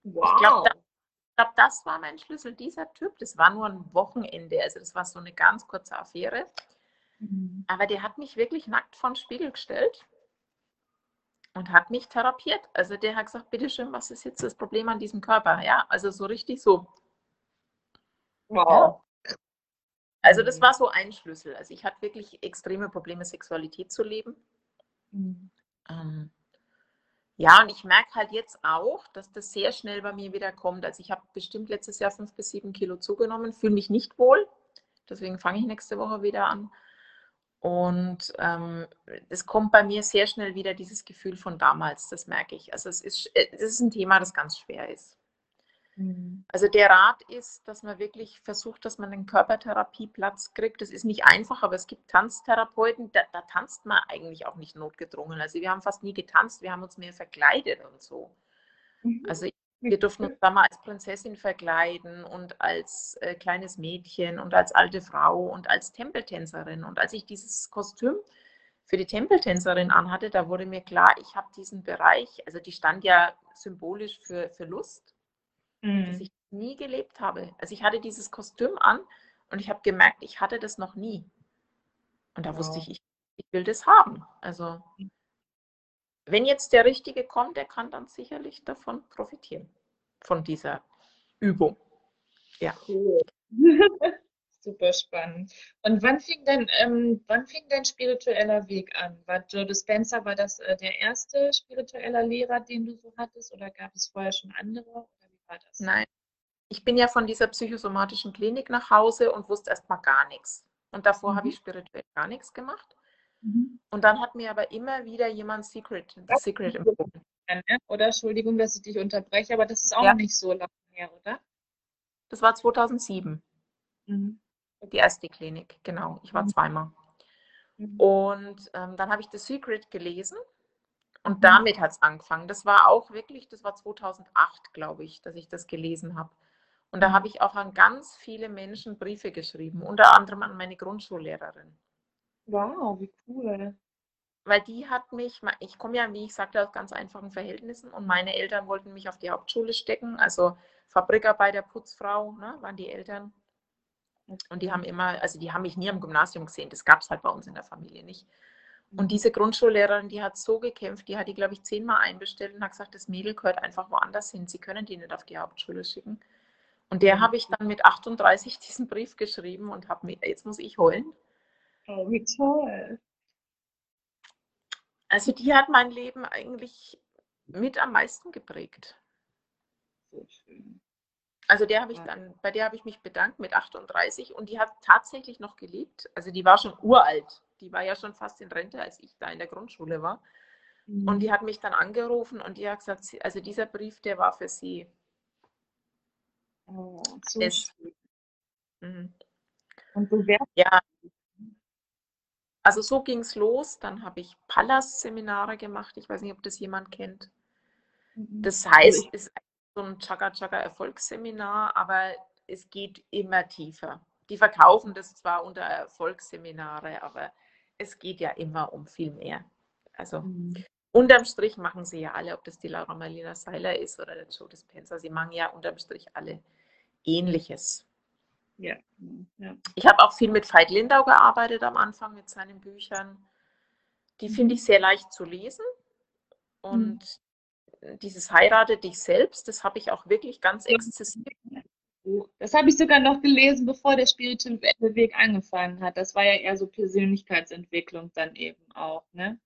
Wow.
glaub, Ich glaube, das war mein Schlüssel, dieser Typ. Das war nur ein Wochenende, also das war so eine ganz kurze Affäre.
Mhm.
Aber der hat mich wirklich nackt vor den Spiegel gestellt und hat mich therapiert. Also der hat gesagt, bitteschön, was ist jetzt das Problem an diesem Körper? Ja, also so richtig so.
Wow.
Also das war so ein Schlüssel. Also ich hatte wirklich extreme Probleme, Sexualität zu leben.
Mhm.
Ähm, ja, und ich merke halt jetzt auch, dass das sehr schnell bei mir wieder kommt. Also ich habe bestimmt letztes Jahr fünf bis sieben Kilo zugenommen, fühle mich nicht wohl. Deswegen fange ich nächste Woche wieder an. Und ähm, es kommt bei mir sehr schnell wieder dieses Gefühl von damals, das merke ich. Also es ist, es ist ein Thema, das ganz schwer ist.
Mhm.
Also der Rat ist, dass man wirklich versucht, dass man einen Körpertherapieplatz kriegt. Das ist nicht einfach, aber es gibt Tanztherapeuten, da, da tanzt man eigentlich auch nicht notgedrungen. Also wir haben fast nie getanzt, wir haben uns mehr verkleidet und so.
Mhm.
Also wir durften uns da mal als Prinzessin verkleiden und als äh, kleines Mädchen und als alte Frau und als Tempeltänzerin. Und als ich dieses Kostüm für die Tempeltänzerin anhatte, da wurde mir klar, ich habe diesen Bereich, also die stand ja symbolisch für, für Lust, dass
Mhm.
ich nie gelebt habe. Also ich hatte dieses Kostüm an und ich habe gemerkt, ich hatte das noch nie. Und da wusste
Wow.
ich, ich, ich will das haben. Also wenn jetzt der Richtige kommt, der kann dann sicherlich davon profitieren, von dieser Übung. Ja.
Cool. Super spannend. Und wann fing denn, ähm, wann fing dein spiritueller Weg an? War Joe Dispenza, war das äh, der erste spirituelle Lehrer, den du so hattest, oder gab es vorher schon andere? Oder wie war das?
Nein, ich bin ja von dieser psychosomatischen Klinik nach Hause und wusste erstmal gar nichts. Und davor habe
Mhm.
ich spirituell gar nichts gemacht.
Mhm.
Und dann hat mir aber immer wieder jemand Secret, das Secret empfohlen.
Ne? Oder Entschuldigung, dass ich dich unterbreche, aber das ist auch
Ja.
nicht so lange her, oder?
Das war 2007,
Mhm.
die erste Klinik, genau. Ich war
Mhm.
zweimal.
Mhm.
Und ähm, dann habe ich The Secret gelesen und
Mhm.
damit hat es angefangen. Das war auch wirklich, das war 2008, glaube ich, dass ich das gelesen habe. Und da habe ich auch an ganz viele Menschen Briefe geschrieben, unter anderem an meine Grundschullehrerin.
Wow, wie cool.
Weil die hat mich, ich komme ja, wie ich sagte, aus ganz einfachen Verhältnissen und meine Eltern wollten mich auf die Hauptschule stecken, also Fabrikarbeiter, Putzfrau, ne, waren die Eltern. Und die haben immer, also die haben mich nie am Gymnasium gesehen, das gab es halt bei uns in der Familie nicht.
Mhm.
Und diese Grundschullehrerin, die hat so gekämpft, die hat die, glaube ich, zehnmal einbestellt und hat gesagt, das Mädel gehört einfach woanders hin, sie können die nicht auf die Hauptschule schicken. Und der
Mhm.
habe ich dann mit 38 diesen Brief geschrieben und habe mir, jetzt muss ich heulen,
Oh, wie toll.
Also die hat mein Leben eigentlich mit am meisten geprägt.
So schön.
Also der habe ich dann, bei der habe ich mich bedankt mit 38 und die hat tatsächlich noch gelebt. Also die war schon uralt. Die war ja schon fast in Rente, als ich da in der Grundschule war. Und
Mhm.
die hat mich dann angerufen und die hat gesagt, also dieser Brief, der war für sie.
Oh, so schön.
Mhm.
Und du wärst
Ja, also so ging es los. Dann habe ich Pallas-Seminare gemacht. Ich weiß nicht, ob das jemand kennt. Das
Also
heißt,
ich,
es ist so ein Chaka-Chaka-Erfolgsseminar, aber es geht immer tiefer. Die verkaufen das zwar unter Erfolgsseminare, aber es geht ja immer um viel mehr. Also
Mhm.
unterm Strich machen sie ja alle, ob das die Laura Marlina Seiler ist oder der Joe Dispenza, sie machen ja unterm Strich alle Ähnliches.
Ja, mhm, ja.
Ich habe auch viel mit Veit Lindau gearbeitet am Anfang mit seinen Büchern. Die finde ich sehr leicht zu lesen. Und dieses Heirate dich selbst, das habe ich auch wirklich ganz exzessiv.
Das habe ich sogar noch gelesen, bevor der spirituelle Weg angefangen hat. Das war ja eher so Persönlichkeitsentwicklung dann eben auch, ne?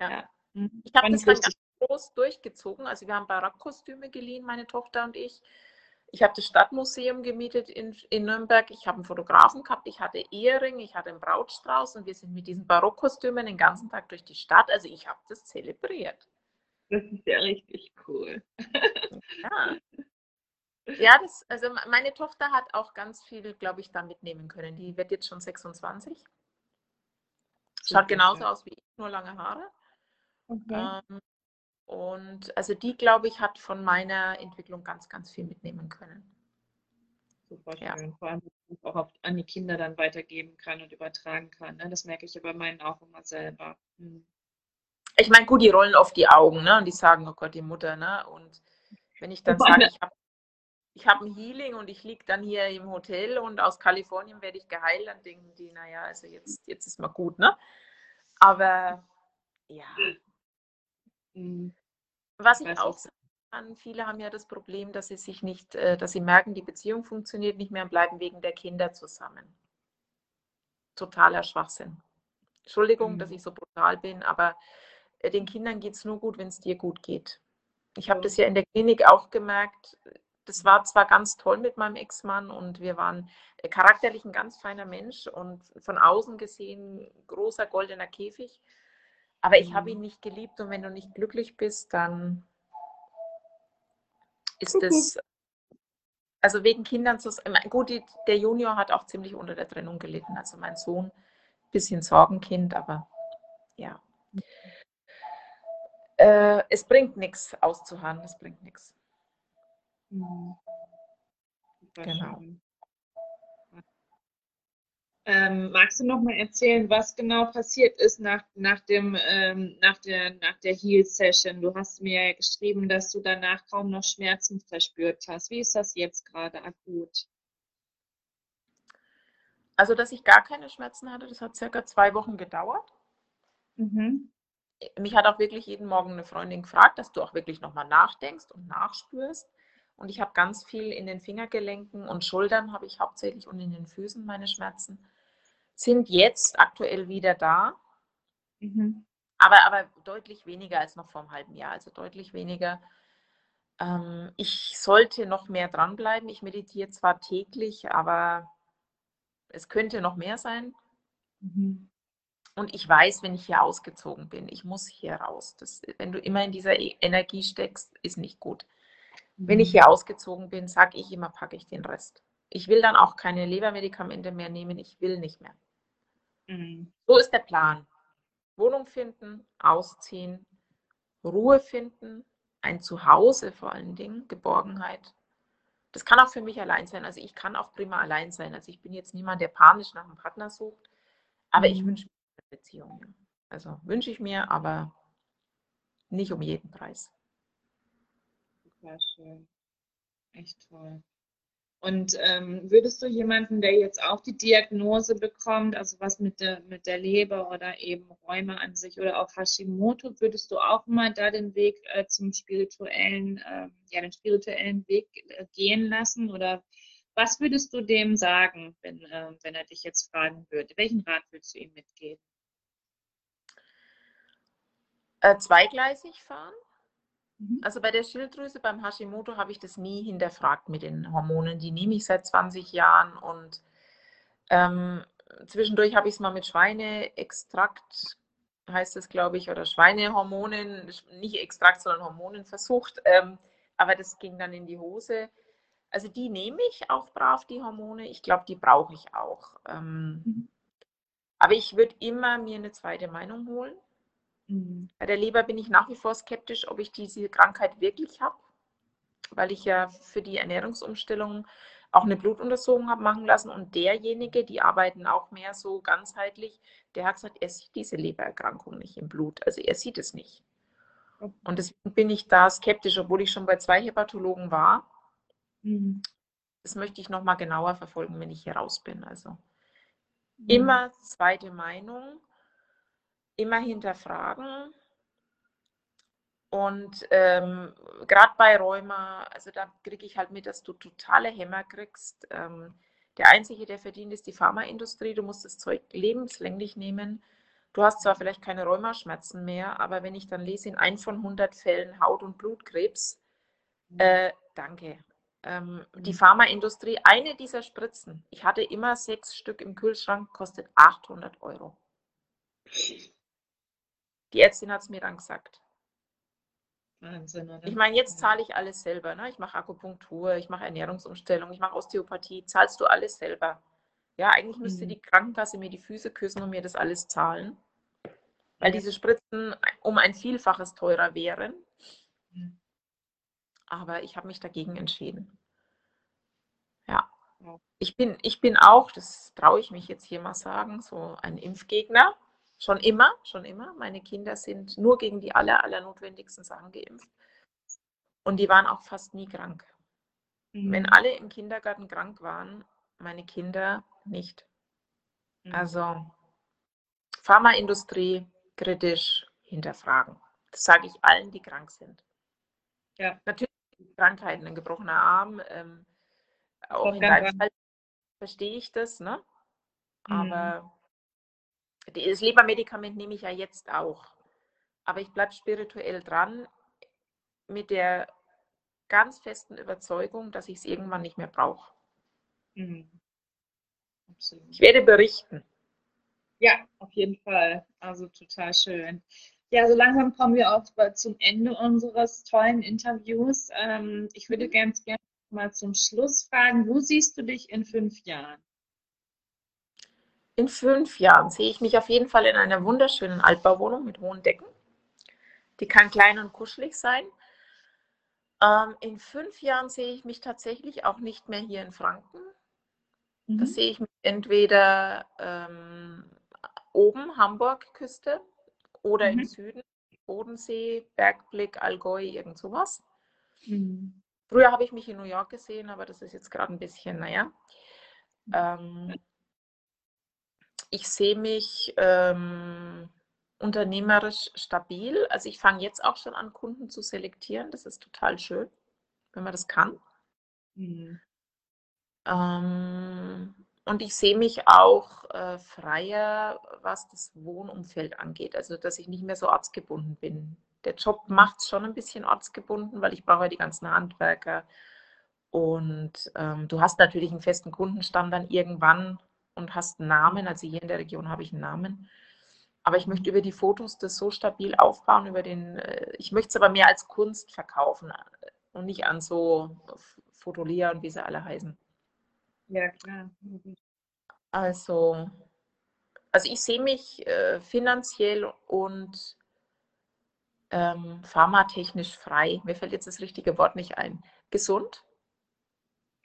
Ja.
Mhm.
Ich habe das dann groß durchgezogen. Also wir haben Barockkostüme geliehen, meine Tochter und ich. Ich habe das Stadtmuseum gemietet in, in Nürnberg. Ich habe einen Fotografen gehabt. Ich hatte Ehering, ich hatte einen Brautstrauß und wir sind mit diesen Barockkostümen den ganzen Tag durch die Stadt. Also ich habe das zelebriert.
Das ist ja richtig cool.
Ja. Ja, das, also me- meine Tochter hat auch ganz viel, glaube ich, da mitnehmen können. Die wird jetzt schon 26.
Super
Schaut genauso aus wie ich, nur lange Haare.
Okay.
Ähm, und also die, glaube ich, hat von meiner Entwicklung ganz, ganz viel mitnehmen können.
Super
ja.
schön. Vor allem, dass man es auch an die Kinder dann weitergeben kann und übertragen kann. Ne? Das merke ich ja bei meinen auch immer selber. Mhm.
Ich meine, gut, die rollen oft die Augen, ne? Und die sagen, oh Gott, die Mutter, ne? Und wenn ich dann sage, ich habe ich hab ein Healing und ich liege dann hier im Hotel und aus Kalifornien werde ich geheilt, dann denken die, naja, also jetzt, jetzt ist mal gut, ne? Aber ja,
Mhm.
was ich auch sagen kann, viele haben ja das Problem, dass sie sich nicht, äh, dass sie merken, die Beziehung funktioniert nicht mehr und bleiben wegen der Kinder zusammen. Totaler Schwachsinn. Entschuldigung, dass
Mhm.
ich so brutal bin, aber äh, den Kindern geht es nur gut, wenn es dir gut geht. Ich habe das ja in der Klinik auch gemerkt. Das war zwar ganz toll mit meinem Ex-Mann und wir waren äh, charakterlich ein ganz feiner Mensch und von außen gesehen großer goldener Käfig. Aber ich habe
Mhm.
ihn nicht geliebt und wenn du nicht glücklich bist, dann ist es, also wegen Kindern, zu, gut, der Junior hat auch ziemlich unter der Trennung gelitten. Also mein Sohn, bisschen Sorgenkind, aber ja. Äh, es bringt nichts auszuharren, es bringt nichts.
Mhm.
Genau.
schön. Ähm, magst du noch mal erzählen, was genau passiert ist nach, nach, dem, ähm, nach der, nach der Heal-Session? Du hast mir ja geschrieben, dass du danach kaum noch Schmerzen verspürt hast. Wie ist das jetzt gerade akut?
Also, dass ich gar keine Schmerzen hatte, das hat circa zwei Wochen gedauert.
Mhm.
Mich hat auch wirklich jeden Morgen eine Freundin gefragt, dass du auch wirklich nochmal nachdenkst und nachspürst. Und ich habe ganz viel in den Fingergelenken und Schultern habe ich hauptsächlich und in den Füßen meine Schmerzen. Sind jetzt aktuell wieder da,
Mhm.
aber, aber deutlich weniger als noch vor einem halben Jahr, also deutlich weniger. Ähm, ich sollte noch mehr dranbleiben. Ich meditiere zwar täglich, aber es könnte noch mehr sein.
Mhm.
Und ich weiß, wenn ich hier ausgezogen bin, ich muss hier raus. Das, wenn du immer in dieser E- Energie steckst, ist nicht gut. Wenn ich hier ausgezogen bin, sage ich immer, packe ich den Rest. Ich will dann auch keine Lebermedikamente mehr nehmen. Ich will nicht mehr.
Mhm.
So ist der Plan. Wohnung finden, ausziehen, Ruhe finden, ein Zuhause vor allen Dingen, Geborgenheit. Das kann auch für mich allein sein. Also ich kann auch prima allein sein. Also ich bin jetzt niemand, der panisch nach einem Partner sucht. Aber ich
Mhm.
wünsche mir eine Beziehung. Also wünsche ich mir, aber nicht um jeden Preis.
Super schön. Echt toll. Und ähm, würdest du jemanden, der jetzt auch die Diagnose bekommt, also was mit der, mit der Leber oder eben Rheuma an sich oder auch Hashimoto, würdest du auch mal da den Weg äh, zum spirituellen, äh, ja, den spirituellen Weg äh, gehen lassen? Oder was würdest du dem sagen, wenn, äh, wenn er dich jetzt fragen würde? Welchen Rat würdest du ihm mitgeben?
Äh, zweigleisig fahren.
Mhm.
Also bei der Schilddrüse beim Hashimoto habe ich das nie hinterfragt mit den Hormonen. Die nehme ich seit 20 Jahren und ähm, zwischendurch habe ich es mal mit Schweineextrakt, heißt es, glaube ich, oder Schweinehormonen, nicht Extrakt, sondern Hormonen versucht. Ähm, aber das ging dann in die Hose. Also die nehme ich auch brav, die Hormone. Ich glaube, die brauche ich auch. Ähm,
Mhm.
aber ich würde immer mir eine zweite Meinung holen.
Mhm.
Bei der Leber bin ich nach wie vor skeptisch, ob ich diese Krankheit wirklich habe, weil ich ja für die Ernährungsumstellung auch eine Blutuntersuchung habe machen lassen. Und derjenige, die arbeiten auch mehr so ganzheitlich, der hat gesagt, er sieht diese Lebererkrankung nicht im Blut. Also er sieht es nicht. Und deswegen bin ich da skeptisch, obwohl ich schon bei zwei Hepatologen war.
Mhm.
Das möchte ich nochmal genauer verfolgen, wenn ich hier raus bin. Also
Mhm.
immer zweite Meinung, immer hinterfragen. Und ähm, gerade bei Rheuma, also da kriege ich halt mit, dass du totale Hämmer kriegst. Ähm, der Einzige, der verdient, ist die Pharmaindustrie. Du musst das Zeug lebenslänglich nehmen. Du hast zwar vielleicht keine Rheumaschmerzen mehr, aber wenn ich dann lese, in ein von 100 Fällen Haut- und Blutkrebs, äh, danke. Ähm, die
Mhm.
Pharmaindustrie, eine dieser Spritzen, ich hatte immer sechs Stück im Kühlschrank, kostet 800 Euro. Die Ärztin hat es mir dann gesagt.
Wahnsinn, oder?
Ich meine, jetzt zahle ich alles selber. Ne? Ich mache Akupunktur, ich mache Ernährungsumstellung, ich mache Osteopathie. Zahlst du alles selber? Ja, eigentlich müsste
Mhm.
die Krankenkasse mir die Füße küssen und mir das alles zahlen. Weil
Ja.
diese Spritzen um ein Vielfaches teurer wären.
Mhm.
Aber ich habe mich dagegen entschieden. Ja.
Ja.
Ich bin, ich bin auch, das traue ich mich jetzt hier mal sagen, so ein Impfgegner. Schon immer, schon immer. Meine Kinder sind nur gegen die aller, aller notwendigsten Sachen geimpft. Und die waren auch fast nie krank. Wenn
Mhm.
alle im Kindergarten krank waren, meine Kinder nicht.
Mhm.
Also Pharmaindustrie kritisch hinterfragen. Das sage ich allen, die krank sind.
Ja.
Natürlich Krankheiten, ein gebrochener Arm, ähm, auch in. Fall verstehe ich das, ne?
Mhm.
Aber die- das Lebermedikament nehme ich ja jetzt auch. Aber ich bleibe spirituell dran mit der ganz festen Überzeugung, dass ich es irgendwann nicht mehr brauche.
Mhm.
Ich werde berichten.
Ja, auf jeden Fall. Also total schön. Ja, so langsam kommen wir auch zum Ende unseres tollen Interviews. Ähm, ich würde
Mhm.
ganz gerne mal zum Schluss fragen, wo siehst du dich in fünf Jahren?
In fünf Jahren sehe ich mich auf jeden Fall in einer wunderschönen Altbauwohnung mit hohen Decken. Die kann klein und kuschelig sein. Ähm, in fünf Jahren sehe ich mich tatsächlich auch nicht mehr hier in Franken. Da
Mhm.
sehe ich mich entweder ähm, oben, Hamburg, Küste, oder im
Mhm.
Süden, Bodensee, Bergblick, Allgäu, irgend sowas.
Mhm.
Früher habe ich mich in New York gesehen, aber das ist jetzt gerade ein bisschen, naja. Ähm, ich sehe mich ähm, unternehmerisch stabil. Also ich fange jetzt auch schon an, Kunden zu selektieren. Das ist total schön, wenn man das kann.
Mhm.
Ähm, und ich sehe mich auch äh, freier, was das Wohnumfeld angeht. Also dass ich nicht mehr so ortsgebunden bin. Der Job macht es schon ein bisschen ortsgebunden, weil ich brauche ja die ganzen Handwerker. Und ähm, du hast natürlich einen festen Kundenstamm dann irgendwann und hast einen Namen. Also hier in der Region habe ich einen Namen. Aber ich möchte über die Fotos das so stabil aufbauen, über den, äh, ich möchte es aber mehr als Kunst verkaufen äh, und nicht an so Fotolia und wie sie alle heißen.
Ja, klar. Mhm.
Also, also ich sehe mich äh, finanziell und ähm, pharmatechnisch frei. Mir fällt jetzt das richtige Wort nicht ein. Gesund?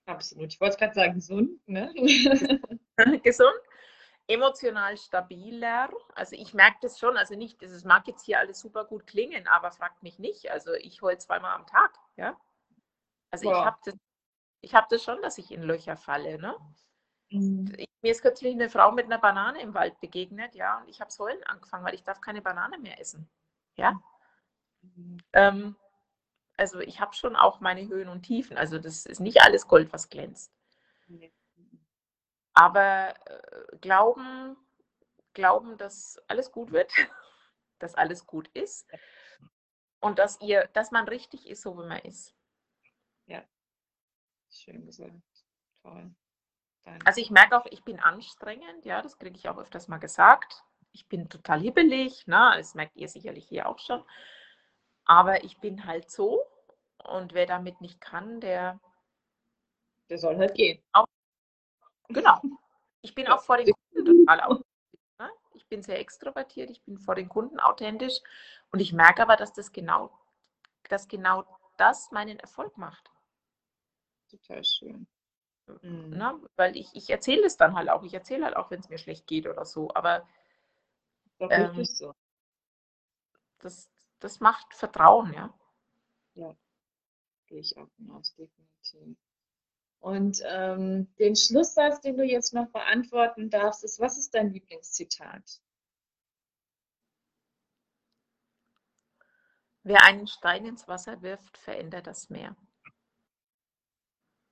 Absolut. Ich wollte gerade sagen, gesund, ne?
Gesund? Emotional stabiler. Also ich merke das schon, also nicht, es mag jetzt hier alles super gut klingen, aber fragt mich nicht. Also ich heule zweimal am Tag, ja. Also ich
Boah.
habe das, ich habe das schon, dass ich in Löcher falle, ne?
Mhm.
Ich, mir ist kürzlich eine Frau mit einer Banane im Wald begegnet, ja, und ich habe heulen angefangen, weil ich darf keine Banane mehr essen. Ja.
Mhm.
Ähm, also ich habe schon auch meine Höhen und Tiefen. Also das ist nicht alles Gold, was glänzt.
Nee.
Aber äh, glauben, glauben, dass alles gut wird, dass alles gut ist und dass ihr, dass man richtig ist, so wie man ist.
Ja, schön gesagt. Toll.
Danke. Also ich merke auch, ich bin anstrengend, ja, das kriege ich auch öfters mal gesagt. Ich bin total hibbelig, ne? das merkt ihr sicherlich hier auch schon. Aber ich bin halt so und wer damit nicht kann, der,
der soll halt gehen.
Auch, genau. Ich bin auch vor den Kunden total authentisch. Ne? Ich bin sehr extrovertiert, ich bin vor den Kunden authentisch und ich merke aber, dass das genau, dass genau das meinen Erfolg macht.
Total schön.
Mhm. Ne? Weil ich, ich erzähle es dann halt auch. Ich erzähle halt auch, wenn es mir schlecht geht oder so. Aber
ähm, so.
das, das macht Vertrauen, ja.
Ja, gehe ich auch hinaus, definitiv. Und ähm, den Schlusssatz, den du jetzt noch beantworten darfst, ist, was ist dein Lieblingszitat?
Wer einen Stein ins Wasser wirft, verändert das Meer.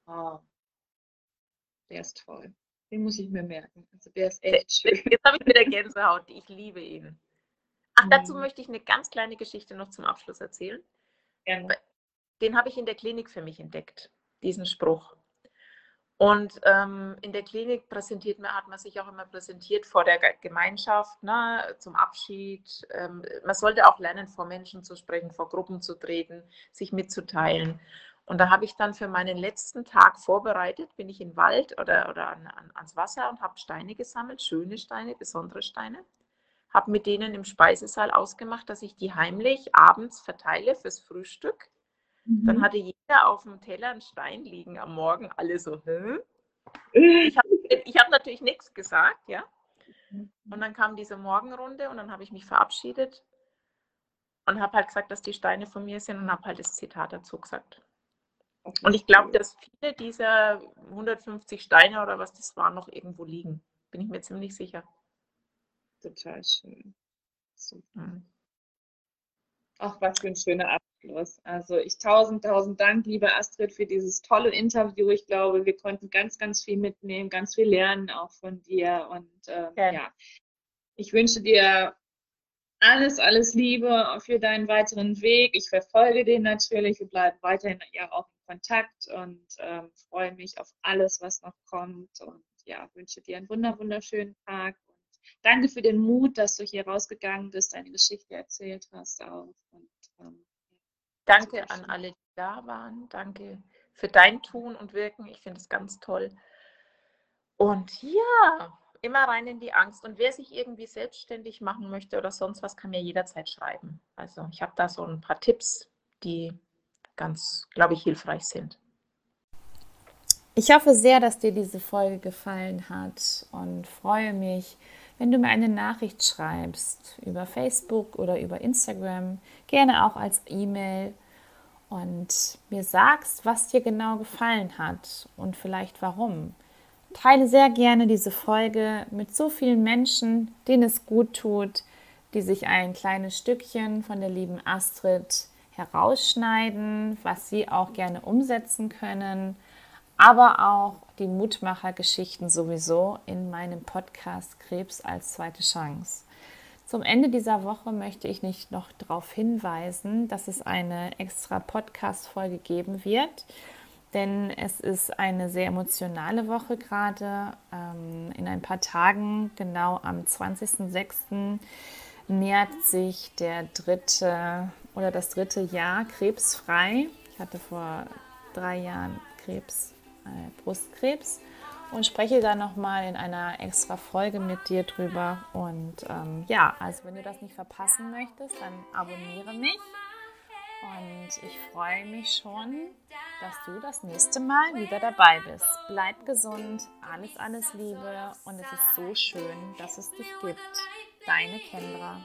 Oh, der ist toll. Den muss ich mir merken. Also der ist echt schön.
Jetzt habe ich wieder Gänsehaut. Ich liebe ihn. Ach, dazu mhm. möchte ich eine ganz kleine Geschichte noch zum Abschluss erzählen.
Gerne.
Den habe ich in der Klinik für mich entdeckt, diesen Spruch. Und ähm, in der Klinik präsentiert man, hat man sich auch immer präsentiert vor der Gemeinschaft, ne, zum Abschied. Ähm, man sollte auch lernen, vor Menschen zu sprechen, vor Gruppen zu treten, sich mitzuteilen. Und da habe ich dann für meinen letzten Tag vorbereitet, bin ich den Wald oder, oder an, an, ans Wasser und habe Steine gesammelt, schöne Steine, besondere Steine. Habe mit denen im Speisesaal ausgemacht, dass ich die heimlich abends verteile fürs Frühstück Mhm. Dann hatte jeder auf dem Teller einen Stein liegen am Morgen, alle so, Hä? Ich habe hab natürlich nichts gesagt, ja. Mhm. Und dann kam diese Morgenrunde und dann habe ich mich verabschiedet und habe halt gesagt, dass die Steine von mir sind und habe halt das Zitat dazu gesagt. Und ich glaube, dass viele dieser 150 Steine oder was das waren, noch irgendwo liegen. Bin ich mir ziemlich sicher.
Total schön. Super. Mhm. Ach, was für ein schöner Abschluss. Also ich tausend, tausend Dank, liebe Astrid, für dieses tolle Interview. Ich glaube, wir konnten ganz, ganz viel mitnehmen, ganz viel lernen auch von dir. Und äh, ja. ja, ich wünsche dir alles, alles Liebe für deinen weiteren Weg. Ich verfolge den natürlich. Wir bleiben weiterhin ja auch in Kontakt und ähm, freue mich auf alles, was noch kommt. Und ja, wünsche dir einen wunder, wunderschönen Tag danke für den Mut, dass du hier rausgegangen bist, deine Geschichte erzählt hast auch. Und, ähm,
danke an alle, die da waren. Danke für dein Tun und Wirken. Ich finde es ganz toll. Und ja, immer rein in die Angst. Und wer sich irgendwie selbstständig machen möchte oder sonst was, kann mir jederzeit schreiben. Also ich habe da so ein paar Tipps, die ganz, glaube ich, hilfreich sind.
Ich hoffe sehr, dass dir diese Folge gefallen hat und freue mich, wenn du mir eine Nachricht schreibst über Facebook oder über Instagram, gerne auch als E-Mail und mir sagst, was dir genau gefallen hat und vielleicht warum. Teile sehr gerne diese Folge mit so vielen Menschen, denen es gut tut, die sich ein kleines Stückchen von der lieben Astrid herausschneiden, was sie auch gerne umsetzen können aber auch die Mutmachergeschichten sowieso in meinem Podcast Krebs als zweite Chance. Zum Ende dieser Woche möchte ich nicht noch darauf hinweisen, dass es eine extra Podcast-Folge geben wird, denn es ist eine sehr emotionale Woche gerade. Ähm, in ein paar Tagen, genau am 20.06., nähert sich der dritte oder das dritte Jahr krebsfrei. Ich hatte vor drei Jahren Krebs Brustkrebs und spreche dann nochmal in einer extra Folge mit dir drüber. Und ähm, ja, also wenn du das nicht verpassen möchtest, dann abonniere mich. Und ich freue mich schon, dass du das nächste Mal wieder dabei bist. Bleib gesund, alles, alles Liebe und es ist so schön, dass es dich gibt. Deine Kendra.